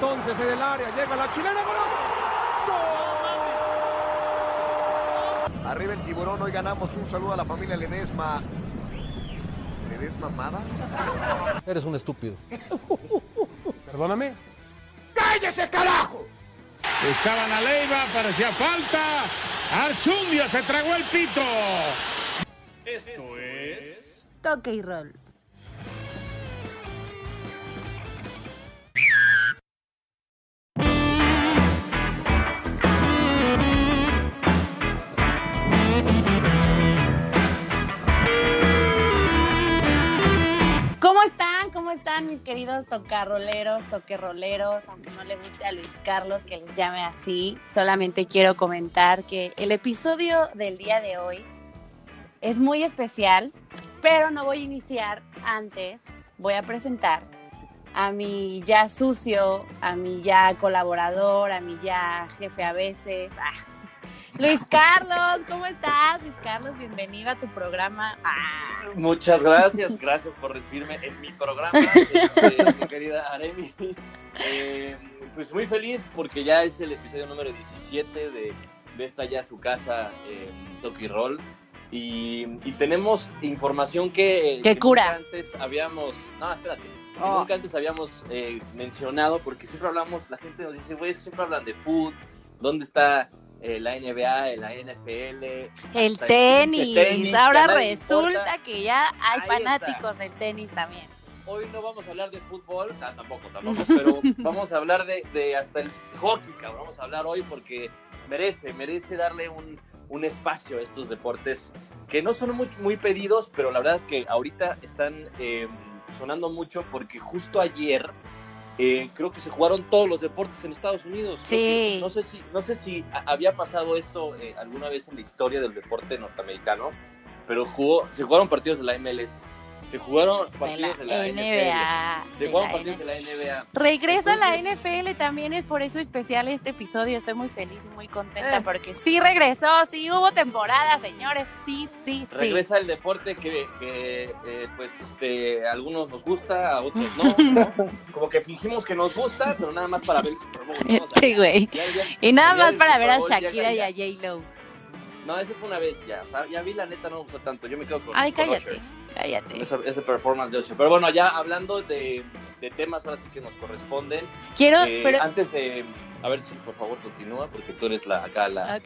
entonces en el área, llega la chilena, ¡gol! Arriba el tiburón, hoy ganamos un saludo a la familia Ledesma. ¿Ledesma Madas? Eres un estúpido. Perdóname. ¡Cállese, carajo! Estaban a Leiva, parecía falta. Archundia se tragó el pito. Esto es. Toque y roll. ¿Cómo están mis queridos tocarroleros, toquerroleros? Aunque no le guste a Luis Carlos que les llame así, solamente quiero comentar que el episodio del día de hoy es muy especial, pero no voy a iniciar antes. Voy a presentar a mi ya sucio, a mi ya colaborador, a mi ya jefe a veces. Ah. Luis Carlos, ¿cómo estás? Luis Carlos, bienvenido a tu programa. Ah. Muchas gracias, gracias por recibirme en mi programa, este, mi querida Aremi. Eh, pues muy feliz porque ya es el episodio número 17 de, de esta ya su casa, eh, Toki Roll. Y, y tenemos información que, ¡Qué que cura! nunca antes habíamos. No, espérate. Oh. nunca antes habíamos eh, mencionado, porque siempre hablamos, la gente nos dice, güey, siempre hablan de food, ¿dónde está eh, la NBA, la NFL? El tenis. Ahora resulta que ya hay Ahí fanáticos del tenis también. Hoy no vamos a hablar de fútbol, tampoco, tampoco, pero vamos a hablar de, de hasta el hockey, cabrón. Vamos a hablar hoy porque merece, merece darle un, un espacio a estos deportes que no son muy, muy pedidos, pero la verdad es que ahorita están eh, sonando mucho porque justo ayer eh, creo que se jugaron todos los deportes en Estados Unidos. Sí. que- no sé si, no sé si había pasado esto eh, alguna vez en la historia del deporte norteamericano, pero jugó, se jugaron partidos de la MLS, se jugaron De partidos la de la, NFL, NBA. se de jugaron la partidos de la NBA. Regresa la Entonces- NFL también, es por eso especial este episodio. Estoy muy feliz y muy contenta Eh. porque sí regresó, sí hubo temporada, señores. Sí, sí, sí. Regresa el deporte que, que, eh, pues, este, a algunos nos gusta, a otros no. Como que fingimos que nos gusta, pero nada más para ver el Super Bowl, ¿no? O sea, Sí, güey. Y nada más para ver a Shakira y a. J-Lo. No, ese fue una vez ya, o sea, ya vi la neta, no me gustó tanto, yo me quedo con Ay, con cállate, Usher. Cállate. Ese, ese performance de Usher. Pero bueno, ya hablando de, de temas ahora sí que nos corresponden. Quiero, eh, pero. Antes de. A ver si por favor continúa, porque tú eres la, acá la,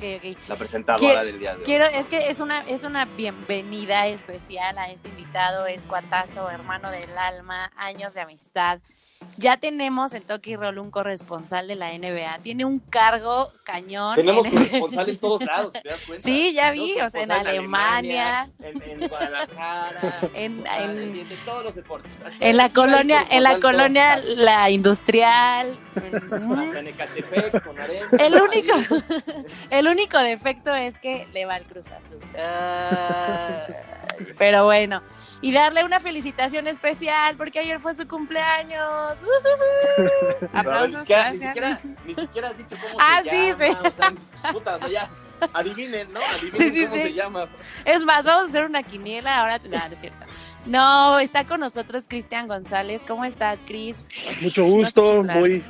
la presentadora Quiero- del día de hoy. Quiero, es que es una, es una bienvenida especial a este invitado, es cuatazo, hermano del alma, años de amistad. Ya tenemos en Toki Roll un corresponsal de la NBA, tiene un cargo cañón. Tenemos en- corresponsal en todos lados, ¿te das cuenta? Sí, ya vi, o sea, en Alemania, en, en Guadalajara, En- todos los deportes. En la colonia, en la colonia La Industrial. en Ecatepec, con Arena. El único, el único defecto es que le va al Cruz Azul. Ay, pero bueno, y darle una felicitación especial porque ayer fue su cumpleaños. Aplausos, siquiera, ni, siquiera, ni siquiera has dicho cómo Ah, se sí, llama. sí. O sea, puta, o sea, ya, adivinen, ¿no? Adivinen Sí, sí, cómo sí. se llama. Es más, vamos a hacer una quiniela ahora. No, no es cierto. No, está con nosotros Cristian González. ¿Cómo estás, Cris? Mucho No sé gusto, muy,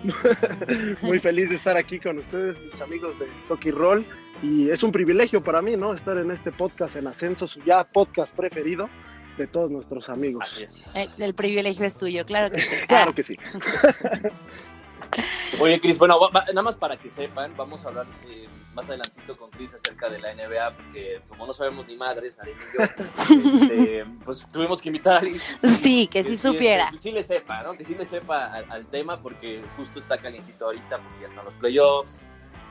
muy feliz de estar aquí con ustedes, mis amigos de Toki Roll. Y es un privilegio para mí, ¿no? Estar en este podcast en ascenso, su ya podcast preferido de todos nuestros amigos. Eh, el privilegio es tuyo, claro que sí. Claro que sí. Oye, Cris, bueno, va- va- nada más para que sepan, vamos a hablar eh, más adelantito con Cris acerca de la NBA, porque como no sabemos ni madres, y yo, este, pues tuvimos que invitar a alguien que Sí, que sí supiera. Que, sí le sepa, ¿no? Que sí le sepa al, al tema, porque justo está calientito ahorita, porque ya están los playoffs,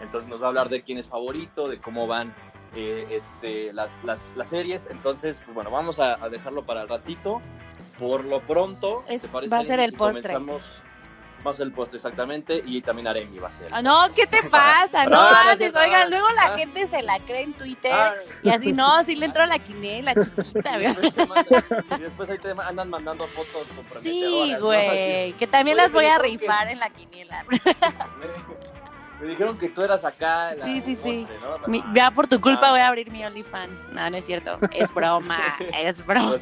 entonces nos va a hablar de quién es favorito, de cómo van eh, este, las, las, las series, entonces, pues bueno, vamos a, a dejarlo para el ratito. Por lo pronto, Es- ¿te parece va a ser el postre. comenzamos? Va a ser el postre, exactamente, y también Aremi va a ser. Ah, no, ¿qué te pasa? No, antes, no, oigan, luego la Ah. gente se la cree en Twitter Ah, y así, no, sí le entró la quinela, chiquita, y después mandan- y después ahí te andan mandando fotos comprometedoras. Sí, güey, que también Oye, las voy a rifar en la quiniela. Me dijeron que tú eras acá. la- Sí, sí, sí. ¿no? Mi- ya por tu culpa Ah. voy a abrir mi OnlyFans. No, no es cierto. Es broma, es broma.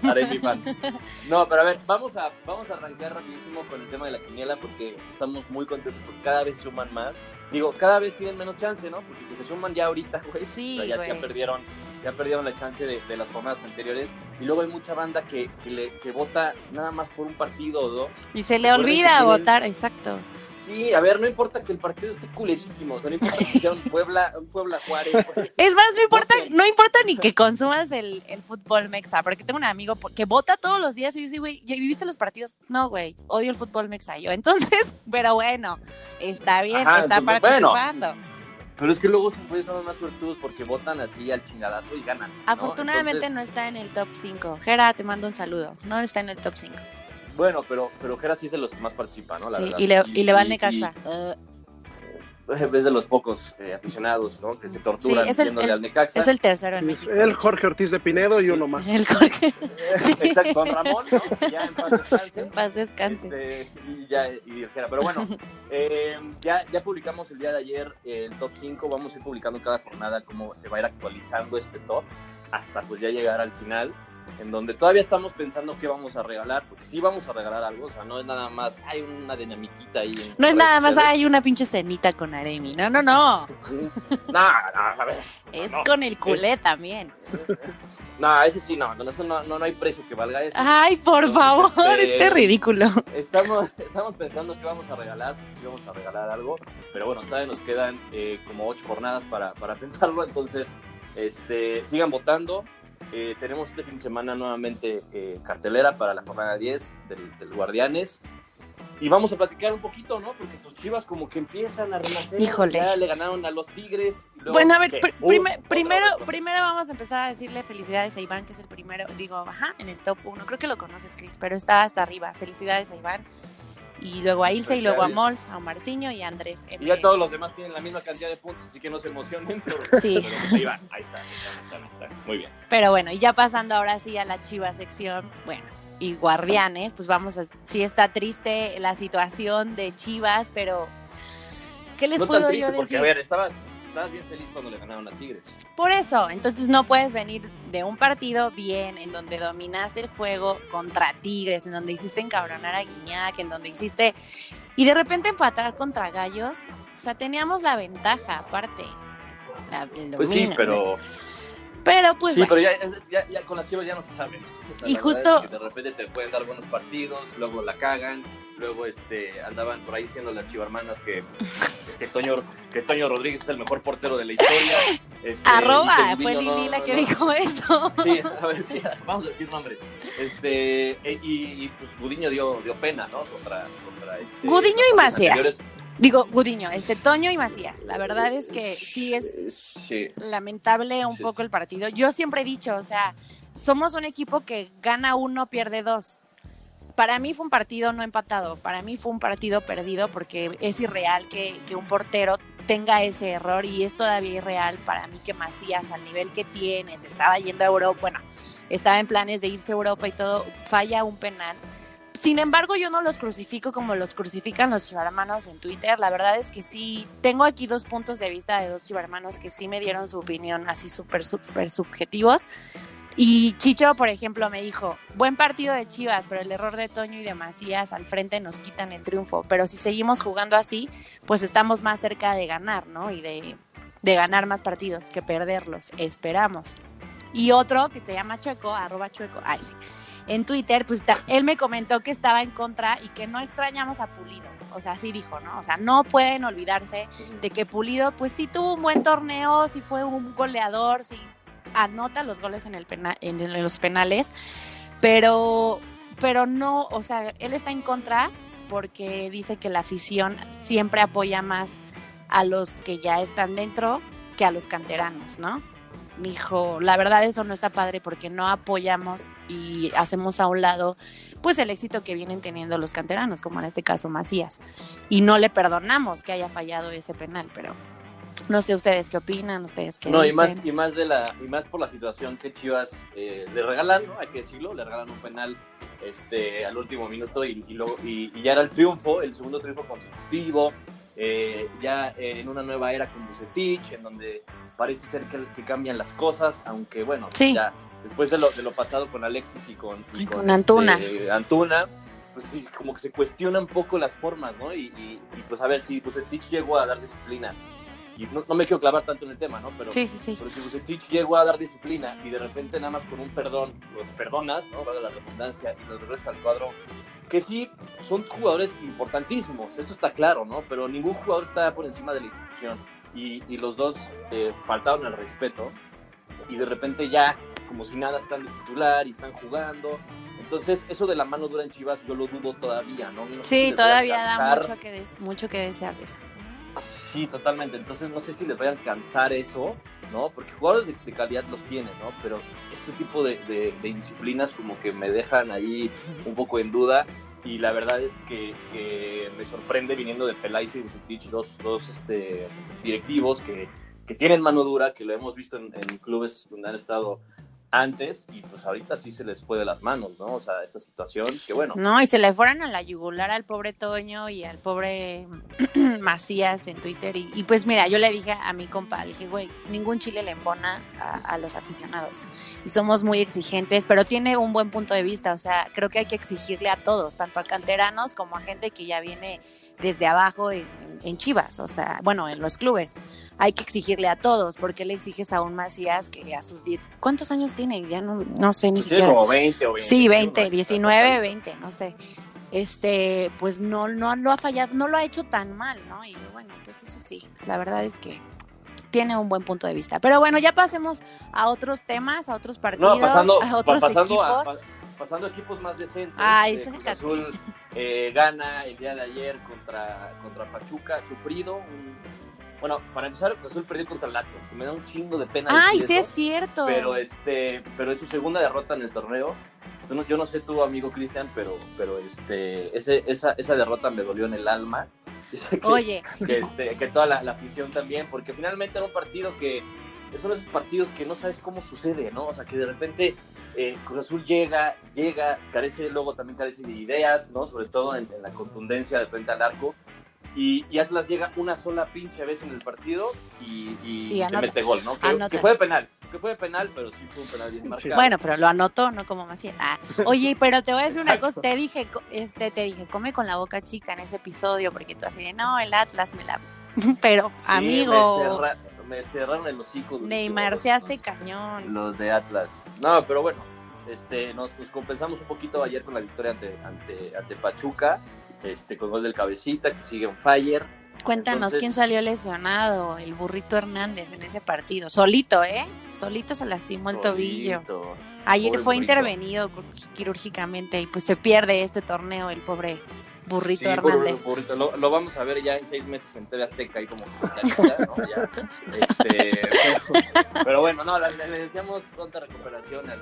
No, pero a ver, vamos a, vamos a arrancar rapidísimo con el tema de la quiniela porque estamos muy contentos porque cada vez se suman más. Digo, cada vez tienen menos chance, ¿no? Porque si se suman ya ahorita, güey, Sí, ya, ya perdieron, ya perdieron la chance de, de las jornadas anteriores. Y luego hay mucha banda que, que, le, que vota nada más por un partido o dos. Y se le Recuerden olvida votar, exacto. Sí, a ver, no importa que el partido esté culerísimo, o sea, no importa que sea un Puebla, un Puebla Juárez. Es más, no importa, no importa ni que consumas el, el fútbol mexa, porque tengo un amigo que vota todos los días y dice, güey, ¿ya viviste los partidos? No, güey, odio el fútbol mexa. Yo, entonces, pero bueno, está bien, Ajá, está entonces, bueno. participando. Pero es que luego esos güeyes son los más suertudos porque votan así al chingadazo y ganan. ¿no? Afortunadamente Entonces, no está en el top 5. Gera, te mando un saludo. No está en el top 5. Bueno, pero, pero Jera sí es de los que más participa, ¿no? La Sí, verdad. y le, y le va al y- Necaxa. Uh, y Es de los pocos eh, aficionados, ¿no? Que se sí, torturan es el, el- al Necaxa. es el tercero en México. él, Jorge Ortiz de Pinedo y uno más. El Jorge. Exacto, con Ramón, Ya en paz descanse. En paz descanse. Este, y ya, y pero bueno, eh, ya, ya publicamos el día de ayer el top 5, vamos a ir publicando cada jornada cómo se va a ir actualizando este top hasta pues ya llegar al final, en donde todavía estamos pensando qué vamos a regalar, porque sí vamos a regalar algo, o sea, no es nada más, hay una dinamiquita ahí. en No es nada más, hay una pinche cenita con Aremi. No, no, no. No, no, a ver. Es no. con el culé también. No, ese sí, no, no, eso no, no, hay precio que valga eso. Ay, por favor, este- este ridículo. Estamos, estamos pensando que vamos a regalar, si vamos a regalar algo, pero bueno, todavía nos quedan eh, como ocho jornadas para, para pensarlo, entonces este, sigan votando. Eh, tenemos este fin de semana nuevamente eh, cartelera para la jornada 10 del, del Guardianes. Y vamos a platicar un poquito, ¿no? Porque tus chivas como que empiezan a renacer. Híjole. Ya le ganaron a los Tigres. y luego, Bueno, a ver, pr- Uh, otra primero, vez. primero vamos a empezar a decirle felicidades a Iván, que es el primero, digo, ajá, en el top 1. Creo que lo conoces, Chris, pero está hasta arriba. Felicidades a Iván. Y luego a Ilse, y luego a. Mols, a Omarciño y a Andrés. Y ya todos los demás tienen la misma cantidad de puntos, así que no se emocionen. Pero, Sí. pero pues ahí van, ahí están, ahí están, ahí están. Muy bien. Pero bueno, y ya pasando ahora sí a la chiva sección, bueno, y Guardianes, pues vamos a, sí está triste la situación de Chivas, pero ¿qué les no puedo tan yo triste, porque decir? a ver, estabas, estabas bien feliz cuando le ganaron a Tigres. Por eso, entonces no puedes venir de un partido bien, en donde dominaste el juego contra Tigres, en donde hiciste encabronar a Guiñac, en donde hiciste... Y de repente empatar contra Gallos, o sea, teníamos la ventaja aparte. La, el Pues sí, pero, Pero pues sí, bueno, pero ya, es- ya, ya con las chivas ya no se sabe. O sea, Y justo- es que de repente te pueden dar buenos partidos, luego la cagan, luego este andaban por ahí diciendo las chivarmanas que, que, Toño, que Toño Rodríguez es el mejor portero de la historia. este, arroba, fue Lili no- la que no- dijo eso. Sí, a ver, sí, vamos a decir nombres. Este, e- y, y, pues Gudiño dio, dio pena, ¿no? Contra, contra este. Gudiño y Macías. Digo, Gudiño, este Toño y Macías. La verdad es que sí es Eh, Sí. lamentable un Sí. poco el partido. Yo siempre he dicho, o sea, somos un equipo que gana uno, pierde dos. Para mí fue un partido no empatado, para mí fue un partido perdido porque es irreal que, que un portero tenga ese error y es todavía irreal para mí que Macías al nivel que tiene, se estaba yendo a Europa, bueno, estaba en planes de irse a Europa y todo, falla un penal. Sin embargo, yo no los crucifico como los crucifican los chivarmanos en Twitter. La verdad es que sí, tengo aquí dos puntos de vista de dos chivarmanos que sí me dieron su opinión así súper, súper subjetivos. Y Chicho, por ejemplo, me dijo, buen partido de Chivas, pero el error de Toño y de Macías al frente nos quitan el triunfo. Pero si seguimos jugando así, pues estamos más cerca de ganar, ¿no? Y de, ganar más partidos que perderlos, esperamos. Y otro que se llama Chueco, arroba Chueco, ay sí, en Twitter, pues él me comentó que estaba en contra y que no extrañamos a Pulido. O sea, así dijo, ¿no? O sea, no pueden olvidarse de que Pulido, pues sí tuvo un buen torneo, sí fue un goleador, sí anota los goles en, el pena- en, los penales, pero, pero no, o sea, él está en contra porque dice que la afición siempre apoya más a los que ya están dentro que a los canteranos, ¿no? Dijo, la verdad eso no está padre porque no apoyamos y hacemos a un lado pues el éxito que vienen teniendo los canteranos, como en este caso Macías. Y no le perdonamos que haya fallado ese penal, pero no sé ustedes qué opinan, ustedes qué No, y más, y más de la, y más por la situación que Chivas eh, le regalan, ¿no? Hay que decirlo, le regalan un penal este, al último minuto y, y luego, y, y ya era el triunfo, el segundo triunfo consecutivo. eh, ya en una nueva era con Bucetich, en donde parece ser que, que cambian las cosas, aunque bueno, Sí. ya después de lo, de lo pasado con Alexis y con, Y con Antuna. este, Antuna, pues sí, como que se cuestiona un poco las formas, ¿no? Y, y- y, pues a ver si Bucetich llegó a dar disciplina. Y no, no me quiero clavar tanto en el tema, ¿no? Pero, Sí, sí, sí. pero si Bucetich llegó a dar disciplina y de repente nada más con un perdón los perdonas, ¿no? Valga la redundancia, y los regresas al cuadro, que sí, son jugadores importantísimos, eso está claro, ¿no? Pero ningún jugador está por encima de la institución. Y, y los dos eh, faltaron al respeto y de repente ya, como si nada, están de titular y están jugando. Entonces, eso de la mano dura en Chivas, yo lo dudo todavía, ¿no? Sí, todavía da mucho que, des- mucho que desear de eso. Sí, totalmente. Entonces no sé si les vaya a alcanzar eso, ¿no? Porque jugadores de, calidad los tienen, ¿no? Pero este tipo de, indisciplinas como que me dejan ahí un poco en duda. Y la verdad es que, me sorprende viniendo de Peláez y Bucetich, dos, dos este, directivos que, que tienen mano dura, que lo hemos visto en, en clubes donde han estado antes y pues ahorita sí se les fue de las manos, ¿no? O sea, esta situación que bueno, No, y se le fueran a la yugular al pobre Toño y al pobre Macías en Twitter. Y, y pues mira, yo le dije a mi compa, le dije, güey, ningún chile le embona a, a los aficionados. Y somos muy exigentes, pero tiene un buen punto de vista. O sea, creo que hay que exigirle a todos, tanto a canteranos como a gente que ya viene desde abajo en, en Chivas, o sea, bueno, en los clubes. Hay que exigirle a todos, porque le exiges a un Macías que a sus 10, ¿cuántos años tiene? Ya no, no sé ni pues siquiera. como 20 o 20. Sí, 20, 19, 20, no sé. Este, pues no, no lo ha fallado, no lo ha hecho tan mal, ¿no? Y bueno, pues eso sí, la verdad es que tiene un buen punto de vista. Pero bueno, ya pasemos a otros temas, a otros partidos, No, pasando, a otros pasando, equipos. a, pasando a equipos más decentes. Ay, eh, Cruz. Azul eh, gana el día de ayer contra, contra Pachuca, sufrido. un- bueno, para empezar, Cruz Azul perdió contra el Atlas, que me da un chingo de pena. Ay, decir sí eso, es cierto. Pero, este, pero es su segunda derrota en el torneo. Yo no, yo no sé tu amigo Cristian, pero, pero este, ese, esa, esa derrota me dolió en el alma. Que- Oye, que, este, que toda la, la afición también, porque finalmente era un partido que son esos partidos que no sabes cómo sucede, ¿no? O sea, que de repente eh, Cruz Azul llega, llega, carece, luego también carece de ideas, ¿no? Sobre todo en, en la contundencia de frente al arco. Y, y Atlas llega una sola pinche vez en el partido y, y, mete gol, ¿no? Que, fue de penal, que fue de penal, pero sí fue un penal bien marcado. bueno, pero lo anotó, no como Macías. Ah, oye, pero te voy a decir una cosa, te dije, co- este, te dije, come con la boca chica en ese episodio, porque tú así de, no, el Atlas me la... Pero, Sí, amigo, Me, cerra- me cerraron el hocico. durísimo Neymarseaste los- cañón. Los de Atlas. No, pero bueno, este, nos, nos compensamos un poquito ayer con la victoria ante, ante, ante Pachuca, este, con gol del cabecita que sigue on fire. Cuéntanos Entonces- quién salió lesionado, el burrito Hernández en ese partido. Solito, ¿eh? Solito se lastimó el tobillo. Ayer Pobre fue burrito. intervenido quirúrgicamente y pues se pierde este torneo el pobre burrito Sí, Hernández. burrito. Lo, lo vamos a ver ya en seis meses en TV Azteca ahí como ¿no? Ya, este, pero, pero bueno, no, le, le deseamos pronta recuperación al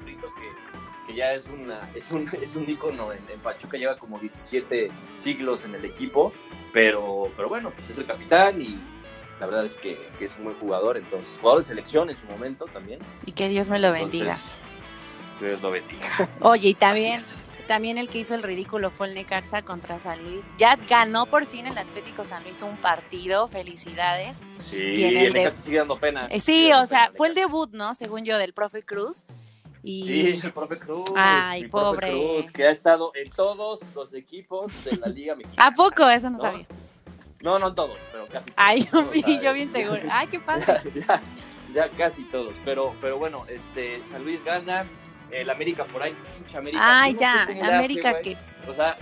burrito que, que ya es, una, es, un, es un ícono en, en Pachuca, lleva como 17 siglos en el equipo, pero, pero bueno, pues es el capitán y la verdad es que, que es un buen jugador, entonces, jugador de selección en su momento también. Y que Dios me lo Entonces, bendiga. que Dios lo bendiga. Oye, y también. También el que hizo el ridículo fue el Necaxa contra San Luis. Ya ganó por fin el Atlético San Luis un partido, felicidades. Sí, Y en el el Necaxa sigue dando pena. Eh, sí, o sea, fue el debut, ¿no? Según yo, del profe Cruz. Y Sí, el profe Cruz. Ay, mi profe pobre. Cruz, que ha estado en todos los equipos de la Liga Mexicana. ¿A poco? Eso no, ¿No? sabía. No, no todos, pero casi todos. Ay, yo, ¿no? O vi- sea, yo bien seguro. Ay, qué padre. Ya, ya, ya casi todos, pero, pero bueno, este, San Luis gana, el América por ahí, pinche América. No ya, hace, América que... O sea,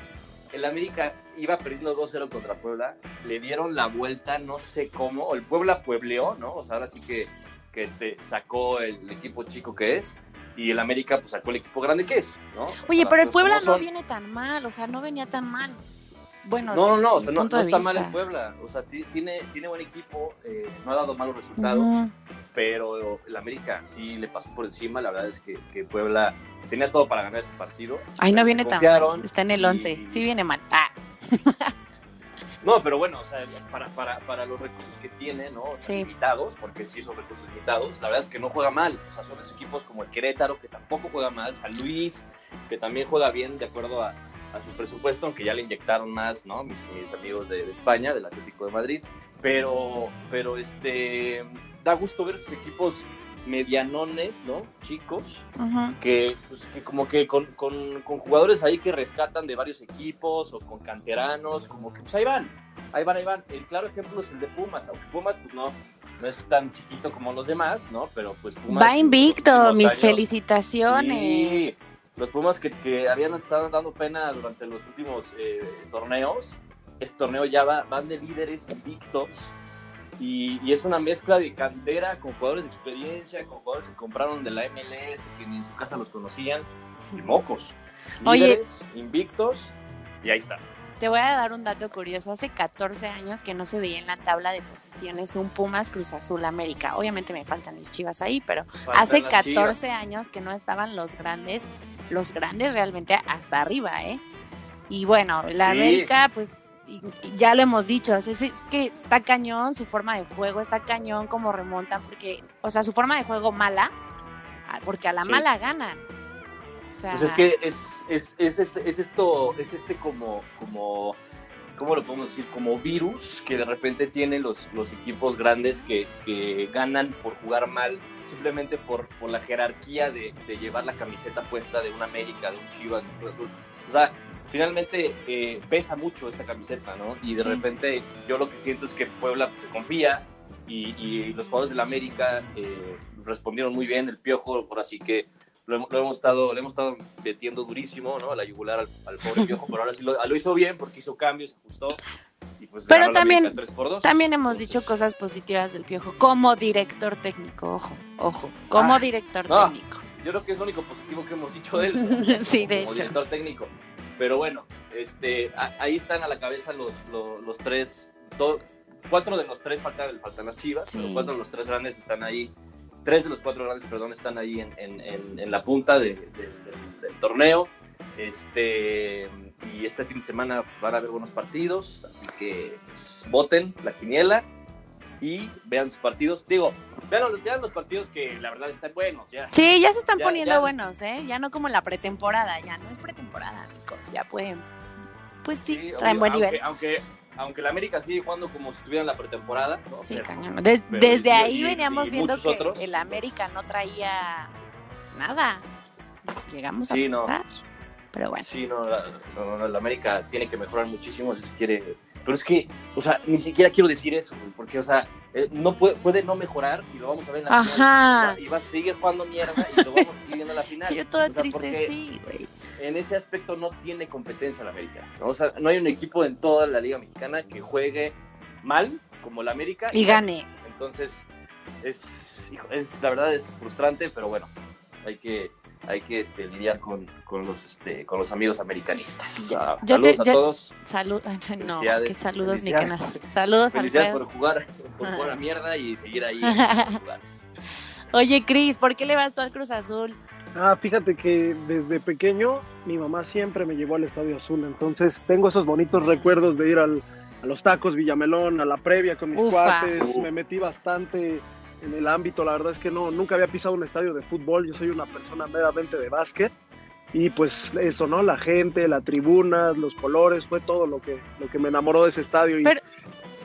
el América iba perdiendo 2-0 contra Puebla, le dieron la vuelta, no sé cómo, el Puebla puebleó, ¿no? O sea, ahora sí que, que este, sacó el equipo chico que es, y el América pues sacó el equipo grande que es, ¿no? Oye, pero el cosas Puebla no viene tan mal, o sea, no venía tan mal. Bueno, No, no, no, o sea, no, está mal el Puebla, o sea, ti- tiene, tiene buen equipo, eh, no ha dado malos resultados. Pero el América sí le pasó por encima, la verdad es que, que Puebla tenía todo para ganar ese partido. Ay, no viene tan mal. Está en el y- 11. Sí viene mal. Ah, No, pero bueno, o sea, para, para, para los recursos que tiene, ¿no? O sea, Sí. limitados, porque sí son recursos limitados, la verdad es que no juega mal. O sea, son esos equipos como el Querétaro, que tampoco juega mal, San Luis, que también juega bien de acuerdo a, a su presupuesto, aunque ya le inyectaron más, ¿no? Mis, mis amigos de, de España, del Atlético de Madrid. Pero, pero este, da gusto ver estos equipos medianones, ¿no? Chicos, que, pues, que como que con, con- con jugadores ahí que rescatan de varios equipos o con canteranos, como que pues ahí van, ahí van, ahí van. El claro ejemplo es el de Pumas, aunque Pumas pues no, no es tan chiquito como los demás, ¿no? Pero pues Pumas... Va invicto, mis años- felicitaciones. Sí, los Pumas que, que habían estado dando pena durante los últimos eh, torneos, este torneo ya va, van de líderes invictos y, y es una mezcla de cantera con jugadores de experiencia, con jugadores que compraron de la MLS, que ni en su casa los conocían, y mocos. Oye. Líderes, invictos, y ahí está. Te voy a dar un dato curioso. Hace 14 años que no se veía en la tabla de posiciones un Pumas Cruz Azul América. Obviamente me faltan mis chivas ahí, pero Faltan hace las 14 Chivas. años que no estaban los grandes, los grandes realmente hasta arriba, ¿eh? Y bueno, la Sí. América, pues y- y ya lo hemos dicho, es, es que está cañón su forma de juego, está cañón como remontan, porque, o sea, su forma de juego mala, ah, porque a la Sí. mala ganan. O sea, Pues es que es, es, es, es, es esto, es este como, como, ¿cómo lo podemos decir? Como virus que de repente tienen los, los equipos grandes que, que ganan por jugar mal, simplemente por, por la jerarquía de, de llevar la camiseta puesta de un América, de un Chivas, de un Azul. O sea, finalmente eh, pesa mucho esta camiseta, ¿no? Y de Sí. repente yo lo que siento es que Puebla pues, se confía y, y los jugadores del América eh, respondieron muy bien, el Piojo, por así que lo, hemos- lo hemos estado, le hemos estado metiendo durísimo, ¿no? A la yugular al, al pobre Piojo, pero ahora sí lo, lo hizo bien porque hizo cambios, ajustó. Y pues Pero también- América 3 por 2. También hemos Entonces, dicho cosas positivas del Piojo como director técnico, ojo, ojo, como Ah, director no. técnico. Yo creo que es lo único positivo que hemos dicho de él. Sí, de como hecho. director técnico. Pero bueno, este, a- ahí están a la cabeza los, los, los tres, do- cuatro de los tres faltan, faltan las chivas, Sí. pero cuatro de los tres grandes están ahí, tres de los cuatro grandes, perdón, están ahí en, en, en, en la punta de- de- del, del torneo. Este, y este fin de semana pues, van a haber buenos partidos, así que pues, voten la quiniela y vean sus partidos. Digo, vean, los- vean los partidos que la verdad están buenos, ya. Sí, ya se están Ya- poniendo ya- buenos, ¿eh? Ya no como la pretemporada, ya no es pretemporada, chicos, ya pueden. Pues sí, Sí, traen obvio, buen nivel. Aunque, aunque la América sigue jugando como si estuviera en la pretemporada. ¿no? Sí, Pero- cañón. Des- pero desde y- ahí y- veníamos y viendo que otros. el América no traía nada. Llegamos a Sí, no. pensar. Pero bueno. Sí, no, la, no, la América tiene que mejorar muchísimo si se quiere. Pero es que, o sea, ni siquiera quiero decir eso, güey, porque, o sea, eh, no puede, puede no mejorar y lo vamos a ver en la Ajá. final. Y va, a seguir jugando mierda y lo vamos a seguir viendo en la final. Yo toda O sea, triste, sí, güey. En ese aspecto no tiene competencia la América. ¿no? O sea, no hay un equipo en toda la Liga Mexicana que juegue mal como la América Y gane. Entonces, es, es la verdad es frustrante, pero bueno, hay que, hay que este, lidiar con, con los, este, con los amigos americanistas. Ah, yo saludos te- a yo- todos. Salud. No, qué saludos ni que Felicidades. nada. Saludos, Felicidades Alfredo. por jugar, por buena mierda y seguir ahí en esos lugares. Oye, Cris, ¿por qué le vas tú al Cruz Azul? Ah, fíjate que desde pequeño mi mamá siempre me llevó al Estadio Azul, entonces tengo esos bonitos recuerdos de ir al- a los tacos Villamelón, a la previa con mis Ufa. cuates, Uf. me metí bastante en el ámbito, la verdad es que no, nunca había pisado un estadio de fútbol, yo soy una persona meramente de básquet y pues eso, ¿no? La gente, la tribuna, los colores, fue todo lo que, lo que me enamoró de ese estadio. Pero-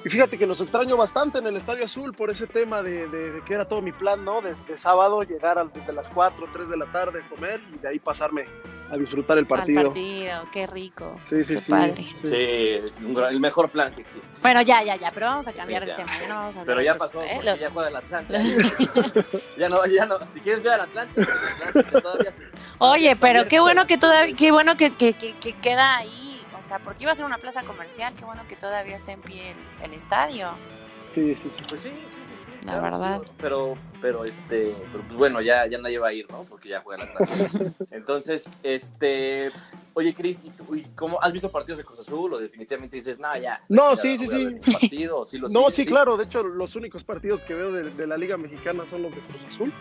fíjate que los extraño bastante en el Estadio Azul por ese tema de, de- de que era todo mi plan, ¿no? De, de sábado llegar al- desde las 4, 3 de la tarde, comer y de ahí pasarme a disfrutar el partido. Al partido, qué rico. Sí, sí, Qué sí. padre. sí. Sí, un gran- el mejor plan que existe. Bueno, ya, ya, ya, pero vamos a cambiar de Sí, ya. tema. Ya no vamos a hablar Pero de ya pasó, ¿eh? Lo- ya juega el Atlanta. ya no, ya no. Si quieres ver al el Atlanta todavía se- Oye, pero qué bueno que todavía, qué bueno que, que, que, que queda ahí. O sea, porque iba a ser una plaza comercial, qué bueno que todavía está en pie el, el estadio. Sí, sí, sí. Pues sí, sí, sí, sí, La claro, verdad. sí, pero, pero este, pero pues bueno, ya, ya nadie va a ir, ¿no? Porque ya juega la Atlanta. Entonces, este, oye, Cris, ¿y tú- y ¿cómo has visto partidos de Cruz Azul o definitivamente dices, no, ya? No, ya sí, sí, sí. partido, sí lo No, sí, claro. De hecho, los únicos partidos que veo de, de la Liga Mexicana son los de Cruz Azul.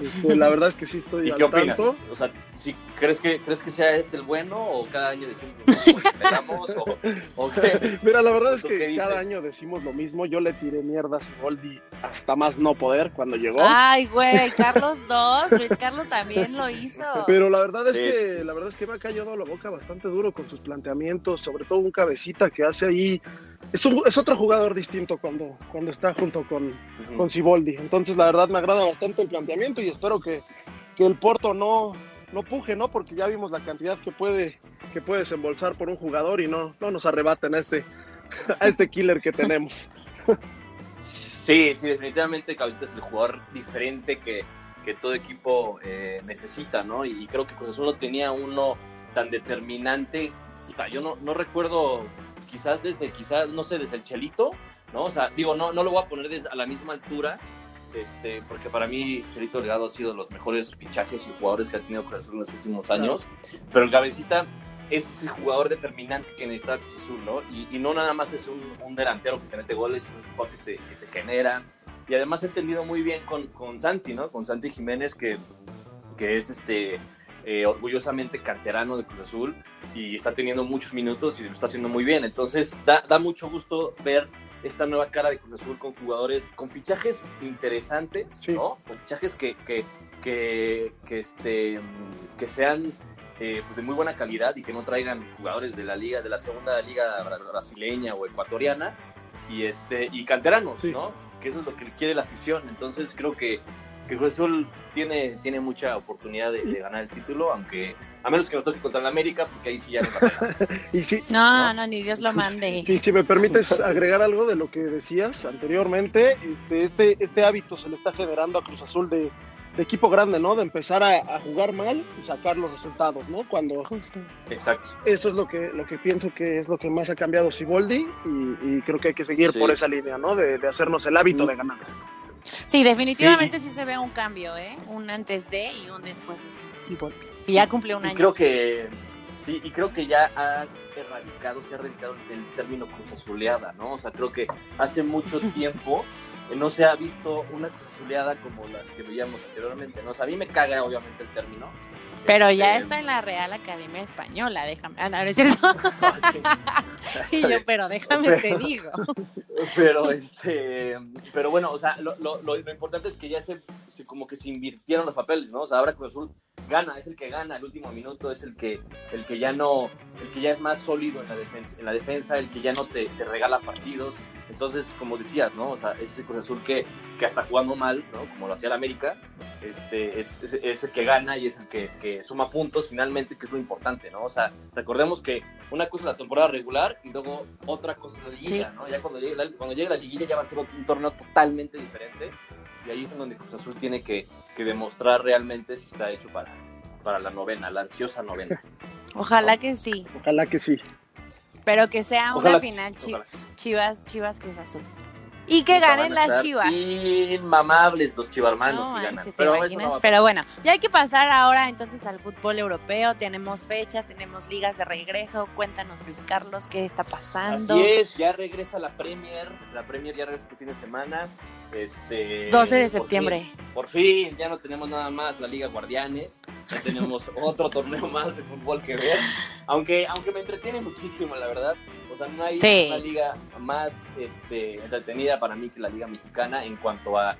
Este, la verdad es que sí estoy ¿Y al qué opinas? tanto. O sea, ¿sí ¿crees, que, ¿crees que sea este el bueno o cada año decimos lo esperamos o, o qué? Mira, la verdad es ¿Tú que cada año decimos lo mismo. Yo le tiré mierda a Siboldi hasta más no poder cuando llegó. Ay, güey, Carlos II, Luis Carlos también lo hizo. Pero la verdad es Sí, que sí, la verdad es que me ha callado la boca bastante duro con sus planteamientos, sobre todo un cabecita que hace ahí es, un- es otro jugador distinto cuando, cuando está junto con, Siboldi. Entonces la verdad me agrada bastante el planteamiento y espero que, que el Porto no, no puje, ¿no? Porque ya vimos la cantidad que puede, que puede desembolsar por un jugador y no, no nos arrebaten a este, a este killer que tenemos. Sí, sí, definitivamente Cabecita es el jugador diferente que, que todo equipo eh, necesita, ¿no? Y creo que Cruz Azul no tenía uno tan determinante. Puta, yo no, no recuerdo, quizás desde, quizás, no sé, desde el Chelito, ¿no? O sea, digo, no, no lo voy a poner desde, a la misma altura, este, porque para mí Chelito Delgado ha sido de los mejores fichajes y jugadores que ha tenido Cruz Azul en los últimos años, pero el Cabecita es ese jugador determinante que necesita Cruz Azul, ¿no? Y, y no nada más es un, un delantero que te mete goles, sino es un jugador que te, que te genera. Y además he entendido muy bien con, con Santi, ¿no? Con Santi Jiménez, que, que es este eh, orgullosamente canterano de Cruz Azul y está teniendo muchos minutos y lo está haciendo muy bien. Entonces da, da mucho gusto ver esta nueva cara de Cruz Azul con jugadores, con fichajes interesantes, Sí. ¿no? Con fichajes que, que, que, que, este, que sean eh, pues de muy buena calidad y que no traigan jugadores de la liga, de la segunda liga bra- brasileña o ecuatoriana y este y canteranos, Sí. ¿no? Que eso es lo que quiere la afición. Entonces creo que, que Cruz Azul tiene, tiene mucha oportunidad de, de ganar el título, aunque a menos que nos toque contra el América, porque ahí sí ya no la. Y sí, No, no, ni Dios lo mande. Sí, si me permites agregar algo de lo que decías anteriormente, este, este, este hábito se le está generando a Cruz Azul de, de equipo grande, ¿no? De empezar a, a jugar mal y sacar los resultados, ¿no? Cuando Justo. Exacto. eso es lo que, lo que pienso que es lo que más ha cambiado Siboldi y, y creo que hay que seguir Sí. por esa línea, ¿no? De, de hacernos el hábito de ganar. Sí, definitivamente sí. se ve un cambio, ¿eh? Un antes de y un después de Siboldi. Y ya cumplió un Y año. creo que sí, y creo que ya ha erradicado, se ha erradicado el término cruz azuleada, ¿no? O sea, creo que hace mucho tiempo eh, no se ha visto una cruz azuleada como las que veíamos anteriormente, ¿no? O sea, a mí me caga obviamente el término. Pero ya Este, está en la Real Academia Española, déjame. Ah, no, no es cierto. y yo, pero déjame te digo. pero este pero bueno o sea lo, lo, lo- lo importante es que ya se, se- como que se invirtieron los papeles no o sea ahora Cruz Azul gana es el que gana el último minuto es el que el que ya no el que ya es más sólido en la defensa en la defensa el que ya no te, te regala partidos entonces como decías no o sea es ese Cruz Azul que, que hasta jugando mal no como lo hacía el América este es, es, es el que gana y es el que, que suma puntos finalmente que es lo importante no o sea recordemos que una cosa es la temporada regular y luego otra cosa es la liguilla, Sí. ¿no? Ya cuando llegue, la, cuando llegue la liguilla ya va a ser un torneo totalmente diferente y ahí es en donde Cruz Azul tiene que, que demostrar realmente si está hecho para, para la novena, la ansiosa novena. Ojalá que sí. Ojalá que sí. Pero que sea Ojalá una final chi- ojalá. Chivas, Chivas Cruz Azul. Y que ganen las Chivas. Inmamables los chivarmanos No si ganan. ¿te Pero imaginas? no Pero bueno, ya hay que pasar ahora entonces al fútbol europeo. Tenemos fechas, tenemos ligas de regreso. Cuéntanos, Luis Carlos, qué está pasando. Así es, ya regresa la Premier, la Premier ya regresa este fin de semana. Este, 12 de por septiembre. fin, Por fin, ya no tenemos nada más la Liga Guardianes, ya tenemos otro torneo más de fútbol que ver, aunque, aunque me entretiene muchísimo, la verdad. Sea, no hay Sí. una liga más este, entretenida para mí que la Liga Mexicana en cuanto a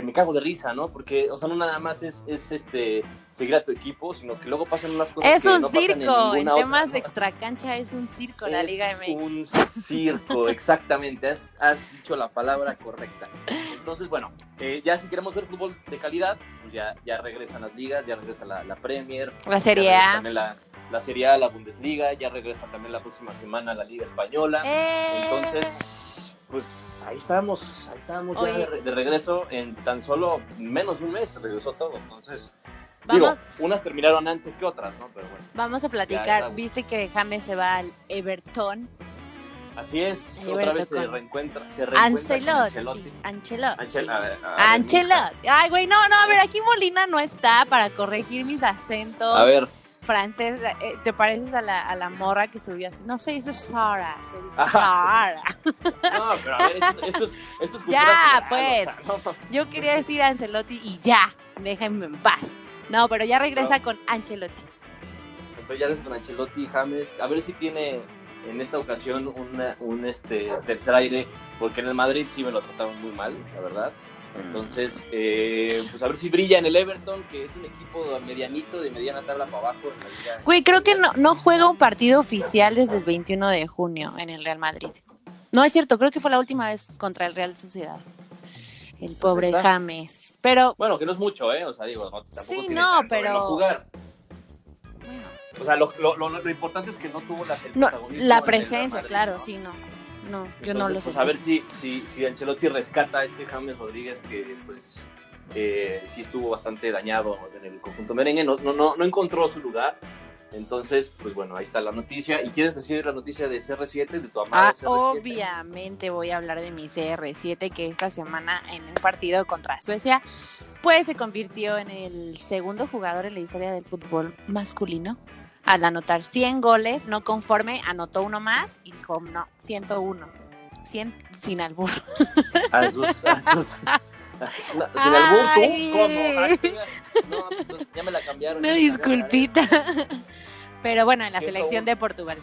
que me cago de risa, ¿no? Porque, o sea, no nada más es, es este seguir a tu equipo, sino que luego pasan unas cosas Es que un no pasan circo, en, otra, temas ¿no? de extracancha es un circo la Liga MX. Un circo, exactamente. Has, has dicho la palabra correcta. Entonces, bueno, eh, ya si queremos ver fútbol de calidad, pues ya, ya regresan las ligas, ya regresa la, la Premier. La Serie A. la Serie A, la Bundesliga, ya regresa también la próxima semana la Liga Española. Eh, Entonces, pues ahí estamos, ahí estamos ya de, re- de regreso. En tan solo menos de un mes regresó todo. Entonces, Vamos. digo, unas terminaron antes que otras, ¿no? Pero bueno. Vamos a platicar. Viste que James se va al Everton. Así es, otra vez se reencuentra. Se reencuentra Ancelotti. Ancelotti. Ancelotti. Ay, güey, no, no, a ver, aquí Molina no está para corregir mis acentos A ver, francés. Eh, ¿Te pareces a la, a la morra que subió así? No se dice Sara, se dice. Sara. no, pero a ver, esto, esto es, esto es Ya, general, pues. o sea, no, Yo quería decir Ancelotti y ya. Déjenme en paz. No, pero ya regresa con Ancelotti. Entonces ya ves con Ancelotti y James, a ver si tiene en esta ocasión una- un este, tercer aire, porque en el Madrid sí me lo trataron muy mal, la verdad. Entonces, eh, pues a ver si brilla en el Everton, que es un equipo medianito, de mediana tabla para abajo. En la liga. Güey, creo que no, no juega un partido oficial desde el 21 de junio en el Real Madrid. No es cierto, creo que fue la última vez contra el Real Sociedad. El pobre está. James. Pero, Bueno, que no es mucho, ¿eh? O sea, digo, no, tampoco Sí, tiene no, tanto pero- no jugar. bueno, O sea, lo, lo, lo- lo importante es que no tuvo la, el no, la presencia, Madrid, claro, ¿no? sí, no. No, yo Entonces, no lo pues, sé. a ver si, si, si Ancelotti rescata a este James Rodríguez que pues eh, sí estuvo bastante dañado en el conjunto merengue, no, no, no, no encontró su lugar. Entonces, pues bueno, ahí está la noticia. ¿Y quieres decir la noticia de CR7, de tu amado Ah, CR7? obviamente voy a hablar de mi CR7 que esta semana en un partido contra Suecia pues se convirtió en el segundo jugador en la historia del fútbol masculino al anotar 100 goles, no conforme, anotó uno más y dijo, no, 101, 100 sin albur. A sus, a sus- sin albur, ¿tú? ¿Cómo? Ay, tú- No, pues, ya me la cambiaron. Una disculpita. Pero bueno, en la 101. selección de Portugal.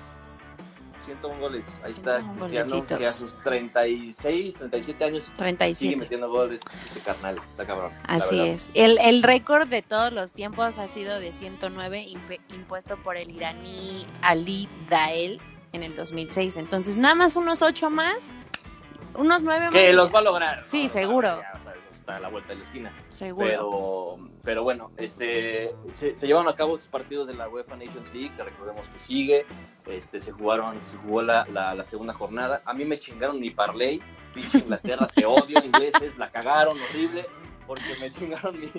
101 goles. Ahí está 101 Cristiano, golecitos. que a sus 36, 37 años sigue 37. metiendo goles este carnal. Está cabrón. Así es. El, el récord de todos los tiempos ha sido de 109 impe- impuesto por el iraní Ali Dael en el 2006. Entonces, nada más unos 8 más, unos 9 más. Que los va a lograr. Sí, seguro. O sea, está a la vuelta de la esquina. Seguro. Pero, pero bueno, este, se, se llevaron a cabo sus partidos de la UEFA Nations League, que recordemos que sigue. Este, se jugaron, se jugó la, la, la segunda jornada. A mí me chingaron mi parlay. Inglaterra, te odio, ingleses, la cagaron horrible porque me chingaron mi,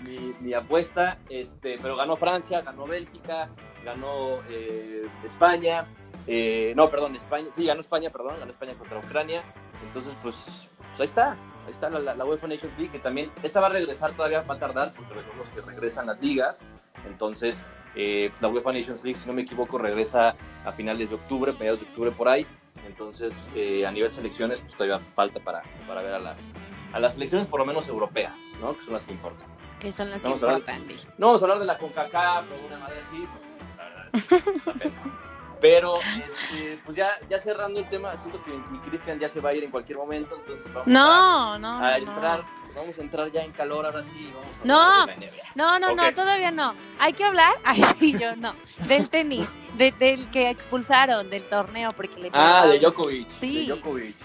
mi, mi apuesta. Este, pero ganó Francia, ganó Bélgica, ganó eh, España. eh, no, perdón, España. Sí, ganó España, perdón, ganó España contra Ucrania. Entonces, pues, pues ahí está. Está la, la, la UEFA Nations League, que también, esta va a regresar todavía, va a tardar, porque recordemos que regresan las ligas. Entonces, eh, pues, la UEFA Nations League, si no me equivoco, regresa a finales de octubre, mediados de octubre por ahí. Entonces, eh, a nivel selecciones, pues todavía falta para, para ver a las, a las selecciones por lo menos europeas, ¿no? Que son las que importan. que son las que Vamos ver. importan. Vic. No vamos a hablar de la CONCACAF o una madre así, porque la verdad es pena. Pero, este, pues ya, ya cerrando el tema, siento que mi Cristian ya se va a ir en cualquier momento, entonces vamos a, No, no, a no. entrar, vamos a entrar ya en calor ahora sí. Vamos a No. la. No, no, no, Ok. todavía no. Hay que hablar, ay sí, yo no, del tenis, de- del que expulsaron del torneo porque le Ah, de. Djokovic. Sí. De Djokovic.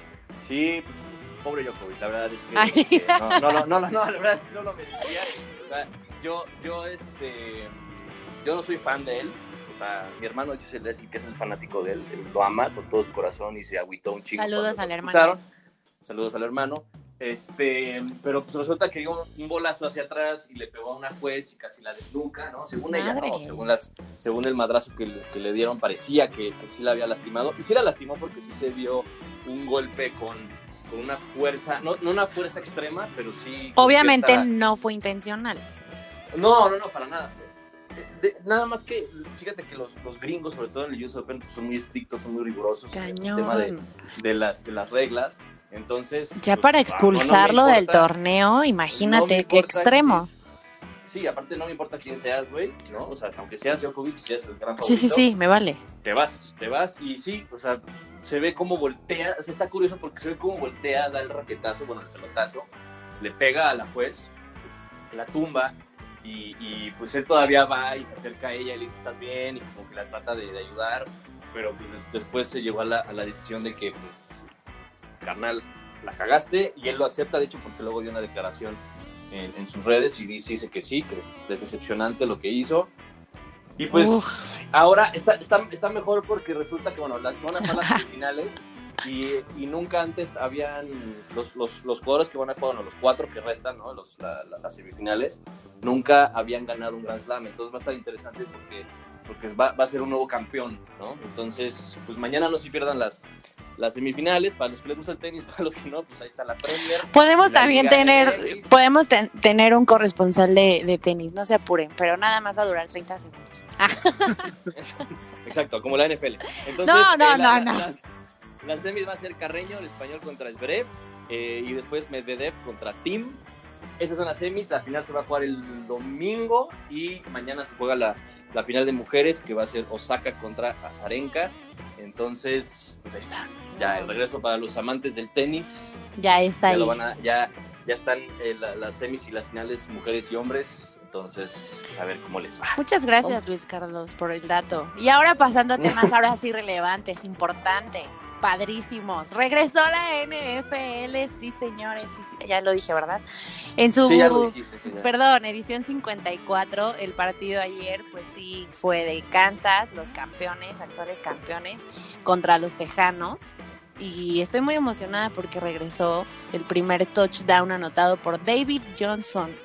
Sí, pues pobre Djokovic, la verdad es que, Ay. no, no, no, no, no, la verdad es que no lo merecía. O sea, yo, yo, este, yo no soy fan de él. O sea, mi hermano de hecho, es el, que es el fanático de él, él lo ama con todo su corazón y se agüitó un chingo. Saludos al hermano. Saludos al hermano. Este, pero pues resulta que dio un, un bolazo hacia atrás y le pegó a una juez y casi la desnuca, ¿no? Según ella, no, según las, según el madrazo que, le- que le dieron parecía que, que sí la había lastimado y sí la lastimó porque sí se vio un golpe con, con una fuerza, no, no una fuerza extrema, pero sí. Obviamente no fue intencional. no, no, no, para nada. De- nada más que, fíjate que los, los gringos, sobre todo en el US Open, pues, son muy estrictos, son muy rigurosos en el tema de, Cañón. de las, de las reglas. Entonces. Ya pues, para ah, no, no expulsarlo del torneo, imagínate No qué extremo. Sí, sí, aparte no me importa quién seas, güey, ¿no? O sea, aunque seas Djokovic, si eres el gran favorito, Sí, sí, sí, me vale. te vas, te vas y sí, o sea, pues, se ve cómo voltea, o sea, está curioso porque se ve cómo voltea, da el raquetazo, bueno, el pelotazo, le pega a la juez, la tumba y, y, pues él todavía va y se acerca a ella y le dice, ¿estás bien? Y como que la trata de, de ayudar, pero pues des- después se llegó a la, a la decisión de que, pues, carnal, la cagaste y él lo acepta, de hecho, porque luego dio una declaración en, en sus redes y dice, dice que sí, que es decepcionante lo que hizo. Y pues Uf. ahora está, está, está mejor porque resulta que, bueno, las van a las semifinales y, y nunca antes habían los, los, los jugadores que van a jugar, bueno, los cuatro que restan, ¿no? Los, la- la- las semifinales, nunca habían ganado un Grand Slam. Entonces va a estar interesante porque, porque va, va a ser un nuevo campeón, ¿no? Entonces, pues mañana no se pierdan las, las semifinales. Para los que les gusta el tenis, para los que no, pues ahí está la Premier. Podemos La también Liga tener, podemos ten- tener un corresponsal de, de tenis, no se apuren, pero nada más va a durar 30 segundos. Exacto, como la NFL. Entonces, No, no, eh, no, no. Las, las semis va a ser Carreño, el español contra Zverev, eh, y después Medvedev contra Tim. esas son las semis, la final se va a jugar el domingo y mañana se juega la, la final de mujeres que va a ser Osaka contra Azarenka. Entonces, pues ahí está. Ya el regreso para los amantes del tenis. Ya está Ya, ahí. lo van a- ya, ya están eh, la- las semis y las finales mujeres y hombres. Entonces, pues, a ver cómo les va. Muchas gracias, Luis Carlos, por el dato. Y ahora pasando a temas ahora sí relevantes, importantes, padrísimos. Regresó la NFL, sí, señores, sí, sí, ya lo dije, ¿verdad? En su, Sí, ya lo dijiste, señor. perdón, edición 54, el partido ayer, pues sí, fue de Kansas, los campeones, actuales campeones, contra los Tejanos. Y estoy muy emocionada porque regresó el primer touchdown anotado por David Johnson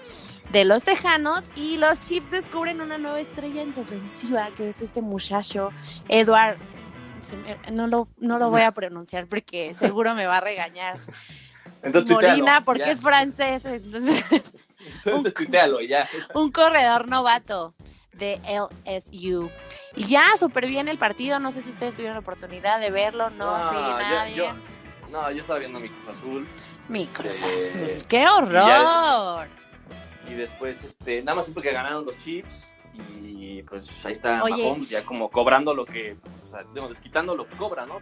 de los Tejanos y los Chiefs descubren una nueva estrella en su ofensiva, que es este muchacho, Edward. no, lo, no lo voy a pronunciar porque seguro me va a regañar. Entonces, tuitealo, Molina, porque ya. es francés. Entonces, Entonces, tuitealo y ya. un corredor novato de LSU. Y ya, súper bien el partido. No sé si ustedes tuvieron la oportunidad de verlo. No, No, sí, nadie. yo- No, yo estaba viendo mi Cruz Azul Mi Cruz Eh, Azul. ¡Qué horror! Y después, este, nada más siempre que ganaron los Chiefs y pues ahí está Oye. Mahomes ya como cobrando lo que, o sea, digo, desquitando lo que cobra, ¿no?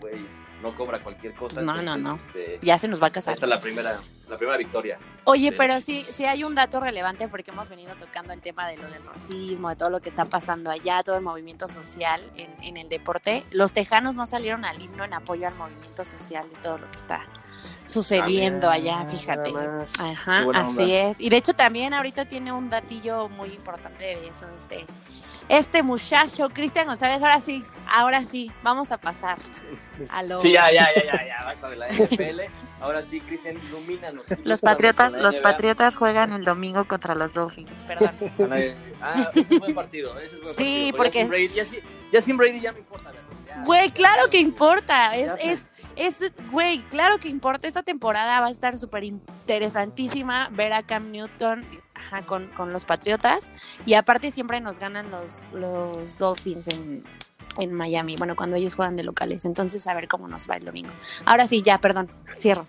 Güey, no cobra cualquier cosa. No, no, entonces, no. este, Ya se nos va a casar. está la primera, la primera victoria. Oye, de pero sí, sí hay un dato relevante porque hemos venido tocando el tema de lo del racismo, de todo lo que está pasando allá, todo el movimiento social en, en el deporte. Los tejanos no salieron al himno en apoyo al movimiento social y todo lo que está sucediendo Ah, allá, mira, fíjate. Ajá, así onda. es. Y de hecho también ahorita tiene un datillo muy importante de eso, este, este muchacho, Cristian González, ahora sí, ahora sí, vamos a pasar a lo... Sí, ya, ya, ya, ya, ya, basta de la NFL. Ahora sí, Cristian, ilumínanos. Los patriotas, los NBA. patriotas juegan el domingo contra los Dolphins, perdón. Ah, es buen partido. Ese es buen Sí, partido. porque- Ya sin, Brady, ya, Brady me importa. Güey, claro que importa. Es, es, es, güey, claro que importa. Esta temporada va a estar súper interesantísima ver a Cam Newton con, con los Patriotas. Y aparte siempre nos ganan los, los Dolphins en, en Miami. Bueno, cuando ellos juegan de locales. Entonces, a ver cómo nos va el domingo. Ahora sí, ya, perdón, cierro.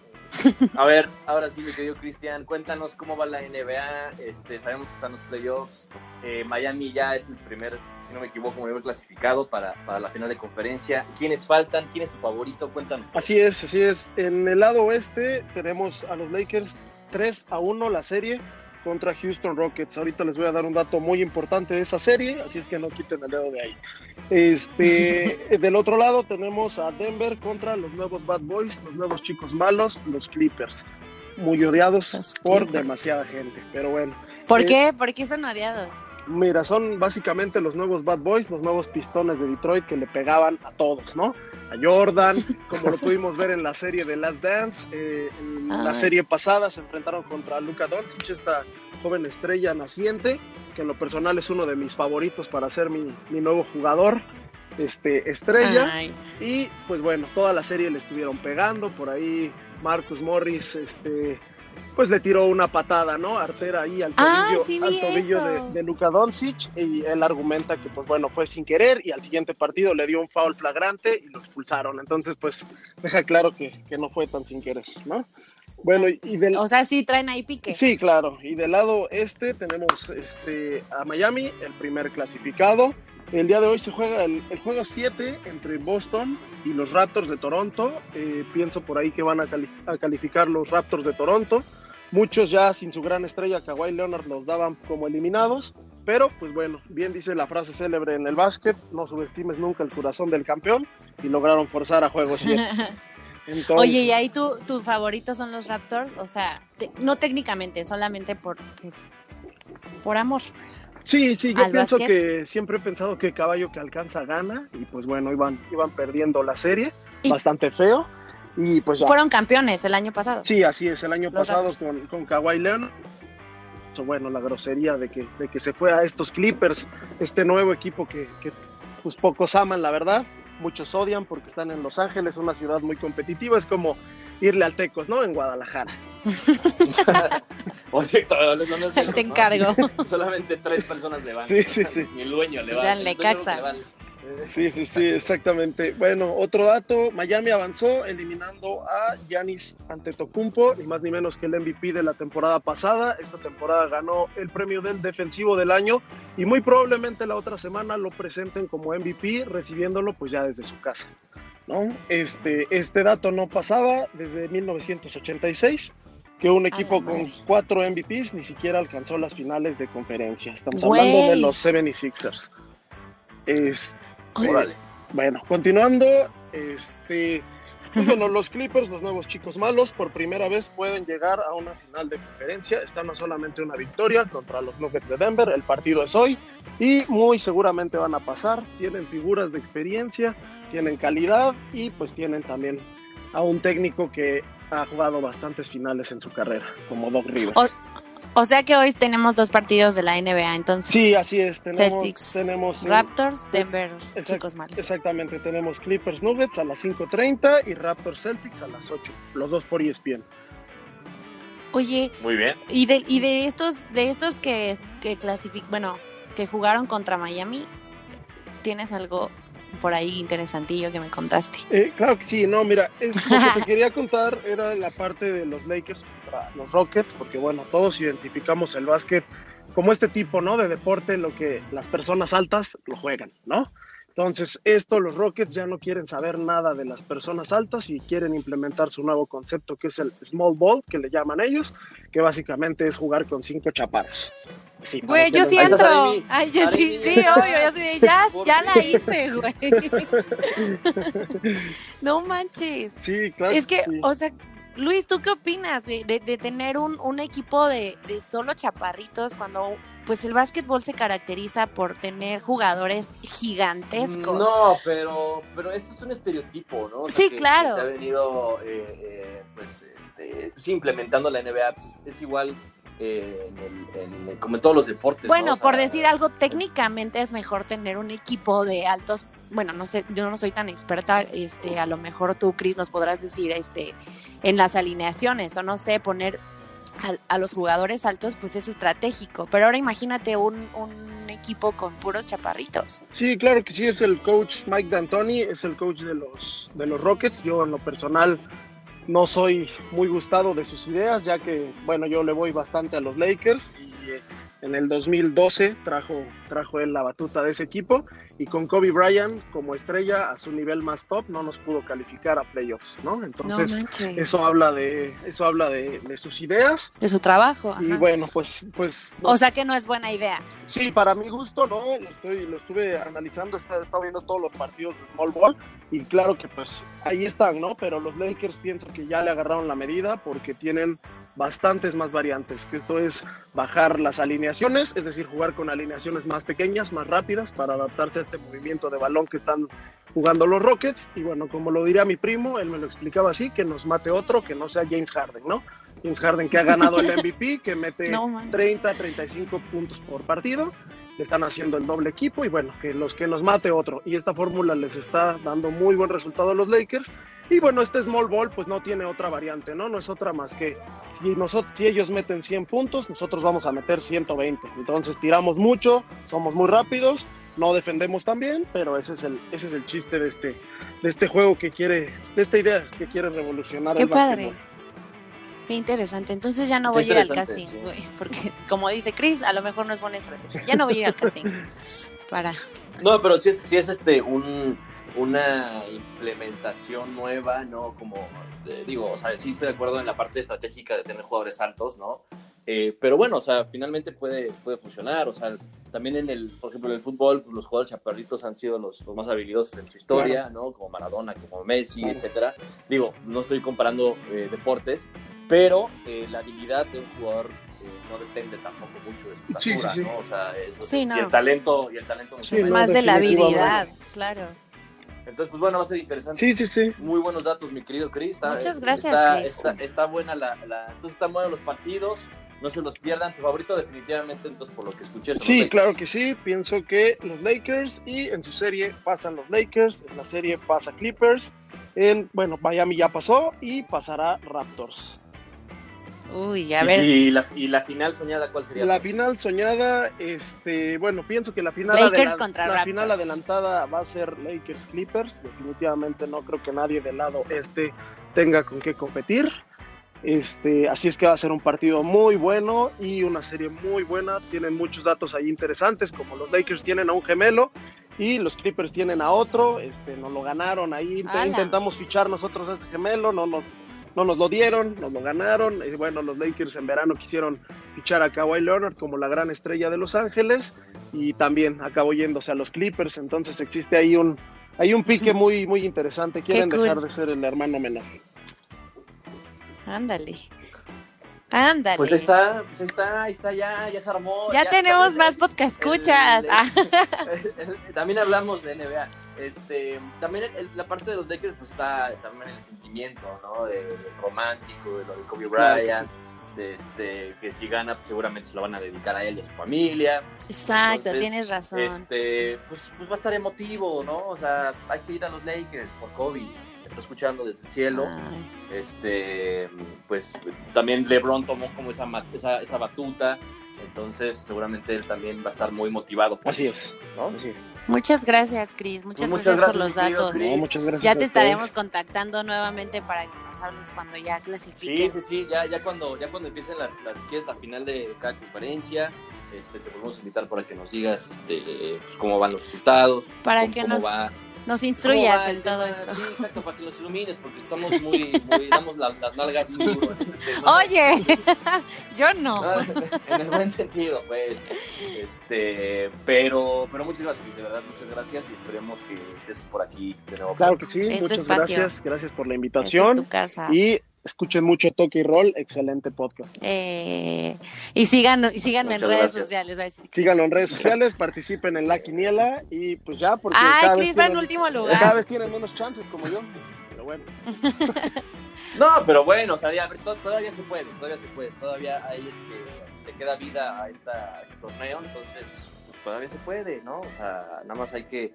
A ver, ahora sí, mi querido Cristian, cuéntanos cómo va la NBA. Este, sabemos que están los playoffs. Eh, Miami ya es el primer, si no me equivoco, primer clasificado para, para la final de conferencia. ¿Quiénes faltan? ¿Quién es tu favorito? Cuéntanos. Así es, así es. En el lado oeste tenemos a los Lakers 3 a 1 la serie contra Houston Rockets. Ahorita les voy a dar un dato muy importante de esa serie, así es que no quiten el dedo de ahí. Este, del otro lado tenemos a Denver contra los nuevos Bad Boys, los nuevos chicos malos, los Clippers. Muy odiados Los por Clippers. demasiada gente, pero bueno. ¿Por Eh, qué? ¿Por qué son odiados? Mira, son básicamente los nuevos Bad Boys, los nuevos pistones de Detroit que le pegaban a todos, ¿no? A Jordan, como lo pudimos ver en la serie de Last Dance. eh, en la Ay. serie pasada se enfrentaron contra Luka Doncic, esta joven estrella naciente, que en lo personal es uno de mis favoritos para ser mi, mi nuevo jugador este, estrella. Ay, Y pues bueno, toda la serie le estuvieron pegando, por ahí Marcus Morris, este, pues le tiró una patada, ¿no? Artera ahí al Ah, tobillo, sí al tobillo de, de Luka Doncic y él argumenta que pues bueno, fue sin querer y al siguiente partido le dio un foul flagrante y lo expulsaron. Entonces pues deja claro que, que no fue tan sin querer, ¿no? Bueno, y, y del, o sea, sí traen ahí pique. Sí, claro. Y del lado este tenemos este, a Miami, el primer clasificado. El día de hoy se juega el, el juego 7 entre Boston y los Raptors de Toronto. Eh, pienso por ahí que van a, cali- a calificar los Raptors de Toronto. Muchos ya sin su gran estrella, Kawhi Leonard, los daban como eliminados. Pero, pues bueno, bien dice la frase célebre en el básquet, no subestimes nunca el corazón del campeón y lograron forzar a juego 7. Entonces, Oye, y ahí tu, tu favorito son los Raptors, o sea, te- no técnicamente, solamente por, por, por amor. Sí, sí, yo pienso básquet. que siempre he pensado que caballo que alcanza gana y pues bueno, iban, iban perdiendo la serie, Y- bastante feo y pues ya. Fueron campeones el año pasado. Sí, así es, el año Los pasado con, con Kawhi Leonard. Bueno, la grosería de que, de que se fue a estos Clippers, este nuevo equipo que, que, pues pocos aman, la verdad, muchos odian porque están en Los Ángeles, una ciudad muy competitiva, es como irle al Tecos, ¿no? En Guadalajara. Oye, no, no, Te ¿no? encargo. Solamente tres personas le van. Sí, sí, sí. Ni el dueño le va. Ya le caxa. Sí, sí, sí, exactamente. Bueno, otro dato, Miami avanzó eliminando a Giannis Antetokounmpo, ni más ni menos que el MVP de la temporada pasada. Esta temporada ganó el premio del defensivo del año y muy probablemente la otra semana lo presenten como MVP, recibiéndolo pues ya desde su casa. ¿no? Este, este dato no pasaba desde 1986 que un equipo con cuatro MVPs ni siquiera alcanzó las finales de conferencia. Estamos hablando de los 76ers. Es, Órale. bueno, continuando, este, pues bueno, los Clippers, los nuevos chicos malos, por primera vez pueden llegar a una final de conferencia. Están a solamente una victoria contra los Nuggets de Denver. El partido es hoy y muy seguramente van a pasar. Tienen figuras de experiencia, tienen calidad y pues tienen también a un técnico que ha jugado bastantes finales en su carrera, como Doc Rivers. O, o sea que hoy tenemos dos partidos de la NBA, entonces. Sí, así es. Tenemos, Celtics, tenemos eh, Raptors, Denver, exact- chicos malos. Exactamente, tenemos Clippers Nuggets a las 5.30 y Raptors Celtics a las 8, los dos por ESPN. Oye, Muy bien. y de, y de estos, de estos que, que clasific, bueno, que jugaron contra Miami, ¿tienes algo por ahí interesantillo que me contaste? Eh, claro que sí, no, mira, es, lo que te quería contar era la parte de los Lakers contra los Rockets, porque bueno, todos identificamos el básquet como este tipo, ¿no? De deporte, lo que las personas altas lo juegan, ¿no? Entonces, esto los Rockets ya no quieren saber nada de las personas altas y quieren implementar su nuevo concepto que es el small ball, que le llaman ellos, que básicamente es jugar con cinco chaparos. Sí, Güey, yo sí entro. Ay, yo sí, sí, obvio, yo sí, ya, ya la hice, güey. No manches. Sí, claro. Es que, sí. o sea, Luis, ¿tú qué opinas de, de- de tener un, un equipo de, de solo chaparritos cuando pues el básquetbol se caracteriza por tener jugadores gigantescos? No, pero, pero eso es un estereotipo, ¿no? O sea, Sí, que- claro. que se ha venido, eh, eh, pues, este, sí, implementando la NBA, pues, es igual eh, en el- en el- como en todos los deportes. Bueno, ¿no? O sea, por decir algo, técnicamente es mejor tener un equipo de altos, bueno, no sé, yo no soy tan experta, este, a lo mejor tú, Cris, nos podrás decir, este, en las alineaciones, o no sé, poner a, a los jugadores altos, pues es estratégico, pero ahora imagínate un, un equipo con puros chaparritos. Sí, claro que sí, es el coach Mike D'Antoni, es el coach de los, de los Rockets. Yo en lo personal no soy muy gustado de sus ideas, ya que, bueno, yo le voy bastante a los Lakers eh, en el 2012 trajo, trajo él la batuta de ese equipo y con Kobe Bryant como estrella a su nivel más top no nos pudo calificar a playoffs, ¿no? Entonces, no eso habla de, eso habla de, de sus ideas de su trabajo. y ajá. bueno, pues, pues O sea que no es buena idea. Sí, para mi gusto, ¿no? Lo, estoy, lo estuve analizando, he estado viendo todos los partidos de Small Ball y claro que pues ahí están, ¿no? Pero los Lakers pienso que ya le agarraron la medida porque tienen bastantes más variantes, que esto es bajar las alineaciones, es decir, jugar con alineaciones más pequeñas, más rápidas para adaptarse a este movimiento de balón que están jugando los Rockets y bueno, como lo diría mi primo, él me lo explicaba así, que nos mate otro que no sea James Harden, ¿no? James Harden que ha ganado el MVP, que mete No manches. 30, 35 puntos por partido. Le están haciendo el doble equipo y bueno, que los que nos mate otro. Y esta fórmula les está dando muy buen resultado a los Lakers. Y bueno, este small ball pues no tiene otra variante, ¿no? No es otra más que si, nosotros, si ellos meten 100 puntos, nosotros vamos a meter 120. Entonces tiramos mucho, somos muy rápidos, no defendemos tan bien, pero ese es el, ese es el chiste de este, de este juego que quiere, de esta idea que quiere revolucionar Qué el padre. básquetbol. Qué interesante. Entonces ya no voy a ir al casting, sí. güey. Porque como dice Chris, a lo mejor no es buena estrategia. Ya no voy a ir al casting. Para. No, pero sí es, sí es este un, una implementación nueva, ¿no? Como eh, digo, o sea, sí estoy de acuerdo en la parte estratégica de tener jugadores altos, ¿no? Eh, pero bueno, o sea, finalmente puede, puede funcionar. O sea, también en el, por ejemplo, en el fútbol, pues, los jugadores chaparritos han sido los, los más habilidosos en su historia, ¿no? Como Maradona, como Messi, Claro. etcétera. Digo, no estoy comparando eh, deportes, pero eh, la habilidad de un jugador eh, no depende tampoco mucho de su estatura, sí, sí. ¿no? O sea, es- Sí, y el talento, y el talento no, Más de la habilidad, claro. entonces, pues bueno, va a ser interesante. Sí, sí, sí. Muy buenos datos, mi querido Chris. Está- Muchas gracias, Está, Chris. está- está buena la, la- Entonces están buenos los partidos. No se los pierdan. Tu favorito definitivamente, entonces, por lo que escuché. Sí, claro que sí. Pienso que los Lakers y en su serie pasan los Lakers, en la serie pasa Clippers, en bueno Miami ya pasó y pasará Raptors. Uy, a Y- ver. Y, la, y la final soñada, ¿cuál sería? La final soñada, este, bueno, pienso que la final, Lakers adela- contra la Raptors. final adelantada va a ser Lakers Clippers. Definitivamente no creo que nadie del lado este tenga con qué competir. Este, así es que va a ser un partido muy bueno y una serie muy buena. Tienen muchos datos ahí interesantes, como los Lakers tienen a un gemelo y los Clippers tienen a otro. Este, nos lo ganaron ahí. Intentamos fichar nosotros a ese gemelo, no nos, no nos lo dieron, nos lo ganaron. Y bueno, los Lakers en verano quisieron fichar a Kawhi Leonard como la gran estrella de Los Ángeles y también acabó yéndose a los Clippers. Entonces existe ahí un, hay un pique muy, muy interesante. Quieren cool. dejar de ser el hermano menor. Ándale. Ándale. Pues ahí está, pues ahí está, ahí está, ya, ya se armó. Ya tenemos también- más podcast escuchas. Ah, también hablamos de NBA. Este, también el- la parte de los Lakers pues está también el sentimiento, ¿no? De, de romántico, de lo de Kobe Claro Bryant, de este, que si gana pues seguramente se lo van a dedicar a él y a su familia. Exacto, Entonces, tienes razón. Este, pues, pues va a estar emotivo, ¿no? O sea, hay que ir a los Lakers por Kobe. Está escuchando desde el cielo. Ay. Este, pues también LeBron tomó como esa, ma- esa, esa batuta. Entonces, seguramente él también va a estar muy motivado. Por Así eso, es, ¿no? así es. Muchas gracias, Cris. Muchas, Pues gracias, muchas por gracias, los mi querido datos. No, muchas gracias. Ya te estaremos contactando nuevamente para que nos hables cuando ya Sí, clasifiquen. sí, sí, ya, ya cuando, ya cuando empiecen las, las, la final de cada conferencia, este, te volvemos a invitar para que nos digas este, pues, cómo van los resultados, Para cómo, que cómo nos- va, Nos instruyas en todo esto. Sí, exacto, para que nos ilumines, porque estamos muy, muy damos la- las nalgas muy duro en este tema. Oye, yo no. Ah, en el buen sentido, pues. Este, pero, pero muchas gracias, de verdad, muchas gracias y esperemos que estés por aquí de nuevo. Claro que sí, Este muchas espacio. gracias. Gracias por la Esta es invitación. tu casa. Y escuchen mucho Toque y Roll, excelente podcast. Eh, y sigan, y síganme en redes gracias. sociales. va a decir Cris. Síganlo en redes sociales, participen en la quiniela y pues ya, porque Ay, cada, vez Cris va en tienen, último cada lugar. vez tienen menos chances como yo. Pero bueno, No, pero bueno, o sea, ya, to- todavía se puede, todavía se puede, todavía hay este, le queda vida a, esta, a este torneo, entonces pues, todavía se puede, ¿no? O sea, nada más hay que,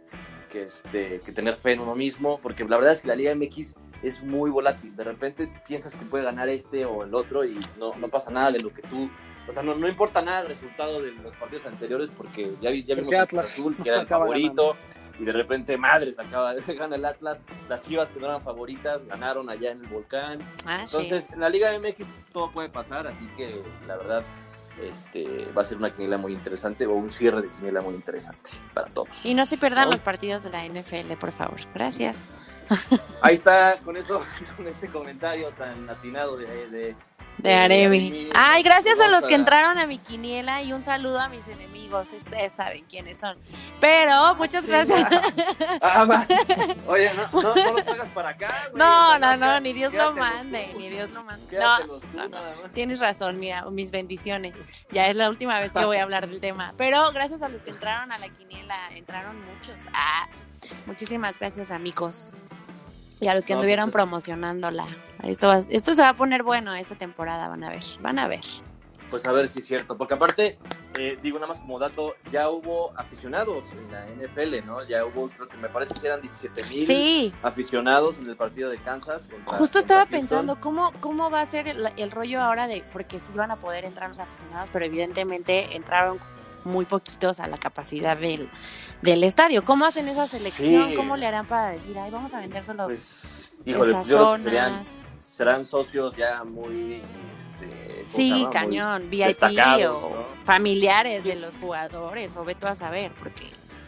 que, este, que tener fe en uno mismo, porque la verdad es que la Liga MX es muy volátil, de repente piensas que puede ganar este o el otro y no, no pasa nada de lo que tú... O sea, no, no importa nada el resultado de los partidos anteriores porque ya, vi- ya vimos a Atlas Azul, que era el favorito, y de repente, madres, acaba de ganar el Atlas. Las chivas que no eran favoritas ganaron allá en el volcán. Ah, sí. Entonces, en la Liga MX todo puede pasar, así que la verdad este, va a ser una quiniela muy interesante o un cierre de quiniela muy interesante para todos. Y no se pierdan ¿No? los partidos de la NFL, por favor. Gracias. Ahí está, con eso, con ese comentario tan atinado de, de, De Aremi. Ay, gracias a los que entraron a mi quiniela y un saludo a mis enemigos. Ustedes saben quiénes son. Pero muchas gracias. Ah. Oye, no, no, no lo traigas para acá. No, no, no, ni Dios lo mande, ni Dios lo mande. No, no. Tienes razón, mira, mis bendiciones. Ya es la última vez que voy a hablar del tema. Pero gracias a los que entraron a la quiniela, entraron muchos. Ah, muchísimas gracias, amigos. Y a los que No, anduvieron pues es- promocionándola. Esto, va- esto se va a poner bueno esta temporada, van a ver, van a ver. Pues a ver si es cierto, porque aparte, eh, digo nada más como dato, ya hubo aficionados en la NFL, ¿no? Ya hubo, creo que me parece que eran 17 mil Sí, aficionados en el partido de Kansas. contra- Justo estaba pensando cómo, cómo va a ser el, el rollo ahora de, porque sí van a poder entrar los aficionados, pero evidentemente entraron muy poquitos a la capacidad del, del estadio. ¿Cómo hacen esa selección? Sí. ¿Cómo le harán para decir, ay, vamos a vender solo Pues, híjole, estas yo creo que serían, zonas? serán socios ya muy. Este, ¿cómo se Sí, llama? Muy cañón, VIP o ¿no? familiares de los jugadores, o veto a saber, porque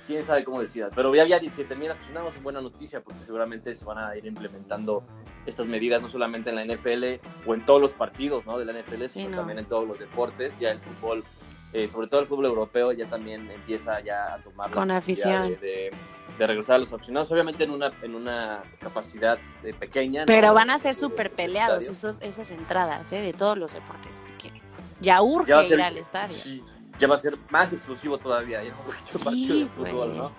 quién sabe cómo decida. Pero ya había 17 mil aficionados, es buena noticia porque seguramente se van a ir implementando estas medidas no solamente en la NFL o en todos los partidos ¿no? de la NFL, sino no. también en todos los deportes. Ya el fútbol, eh, sobre todo el fútbol europeo, ya también empieza ya a tomar la Con posibilidad afición. De, de- de regresar a los aficionados, obviamente en una, en una capacidad eh, pequeña. ¿no? pero van a ser De- súper peleados esos, esas entradas ¿eh? de todos los deportes, porque ya urge Ya ser- ir al estadio. Sí, ya va a ser más exclusivo todavía. Ya no Sí, partido de fútbol. ¿no?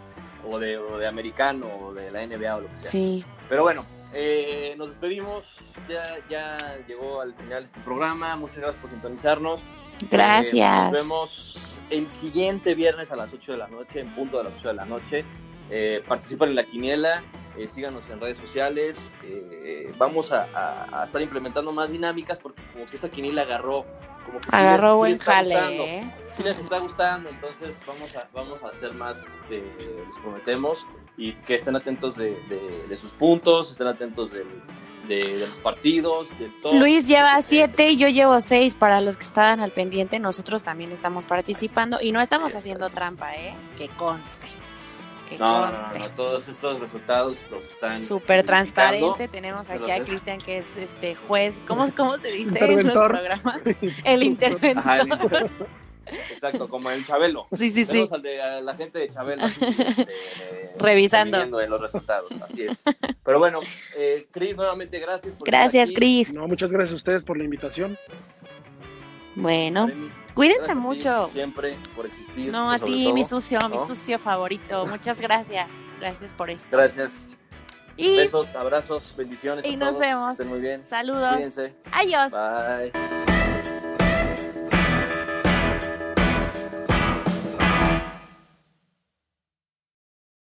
O de, o de americano, o de la NBA, o lo que sea. Sí, Pero bueno, eh, nos despedimos. Ya, ya llegó al final este programa. Muchas gracias por sintonizarnos. Eh, gracias. nos vemos el siguiente viernes a las 8 de la noche, en punto de las 8 de la noche. Eh, participan en la quiniela. eh, síganos en redes sociales, eh, vamos a, a- a estar implementando más dinámicas porque como que esta quiniela agarró, como que sí Agarró sí buen jale, ¿eh? sí les está gustando, entonces vamos a, vamos a hacer más, este, les prometemos, y que estén atentos de, de- de sus puntos, estén atentos del- de, de los partidos, de todo. Luis lleva siete y yo llevo seis. Para los que estaban al pendiente, nosotros también estamos participando y no estamos haciendo trampa, ¿eh? Que conste. Que No, no, no, conste. no, todos estos resultados los están Súper transparente. Tenemos aquí a Cristian, que es este juez. ¿Cómo, cómo se dice en los Interventor. programas? El interventor. Ajá, el inter- Exacto, como el Chabelo. Sí, sí, sí. Al de, a la gente de Chabelo así, este, Revisando. los resultados, así es. Pero bueno, eh, Cris, nuevamente gracias. Por Gracias. Cris. No, muchas gracias a ustedes por la invitación. Bueno, cuídense gracias a ti mucho. Siempre por existir. No, a ti, todo. mi sucio, mi ¿no? sucio favorito. Muchas gracias. Gracias por esto. Gracias. Y Besos, abrazos, bendiciones. y a nos todos. vemos. Estén muy bien. saludos. Cuídense. Adiós. Bye.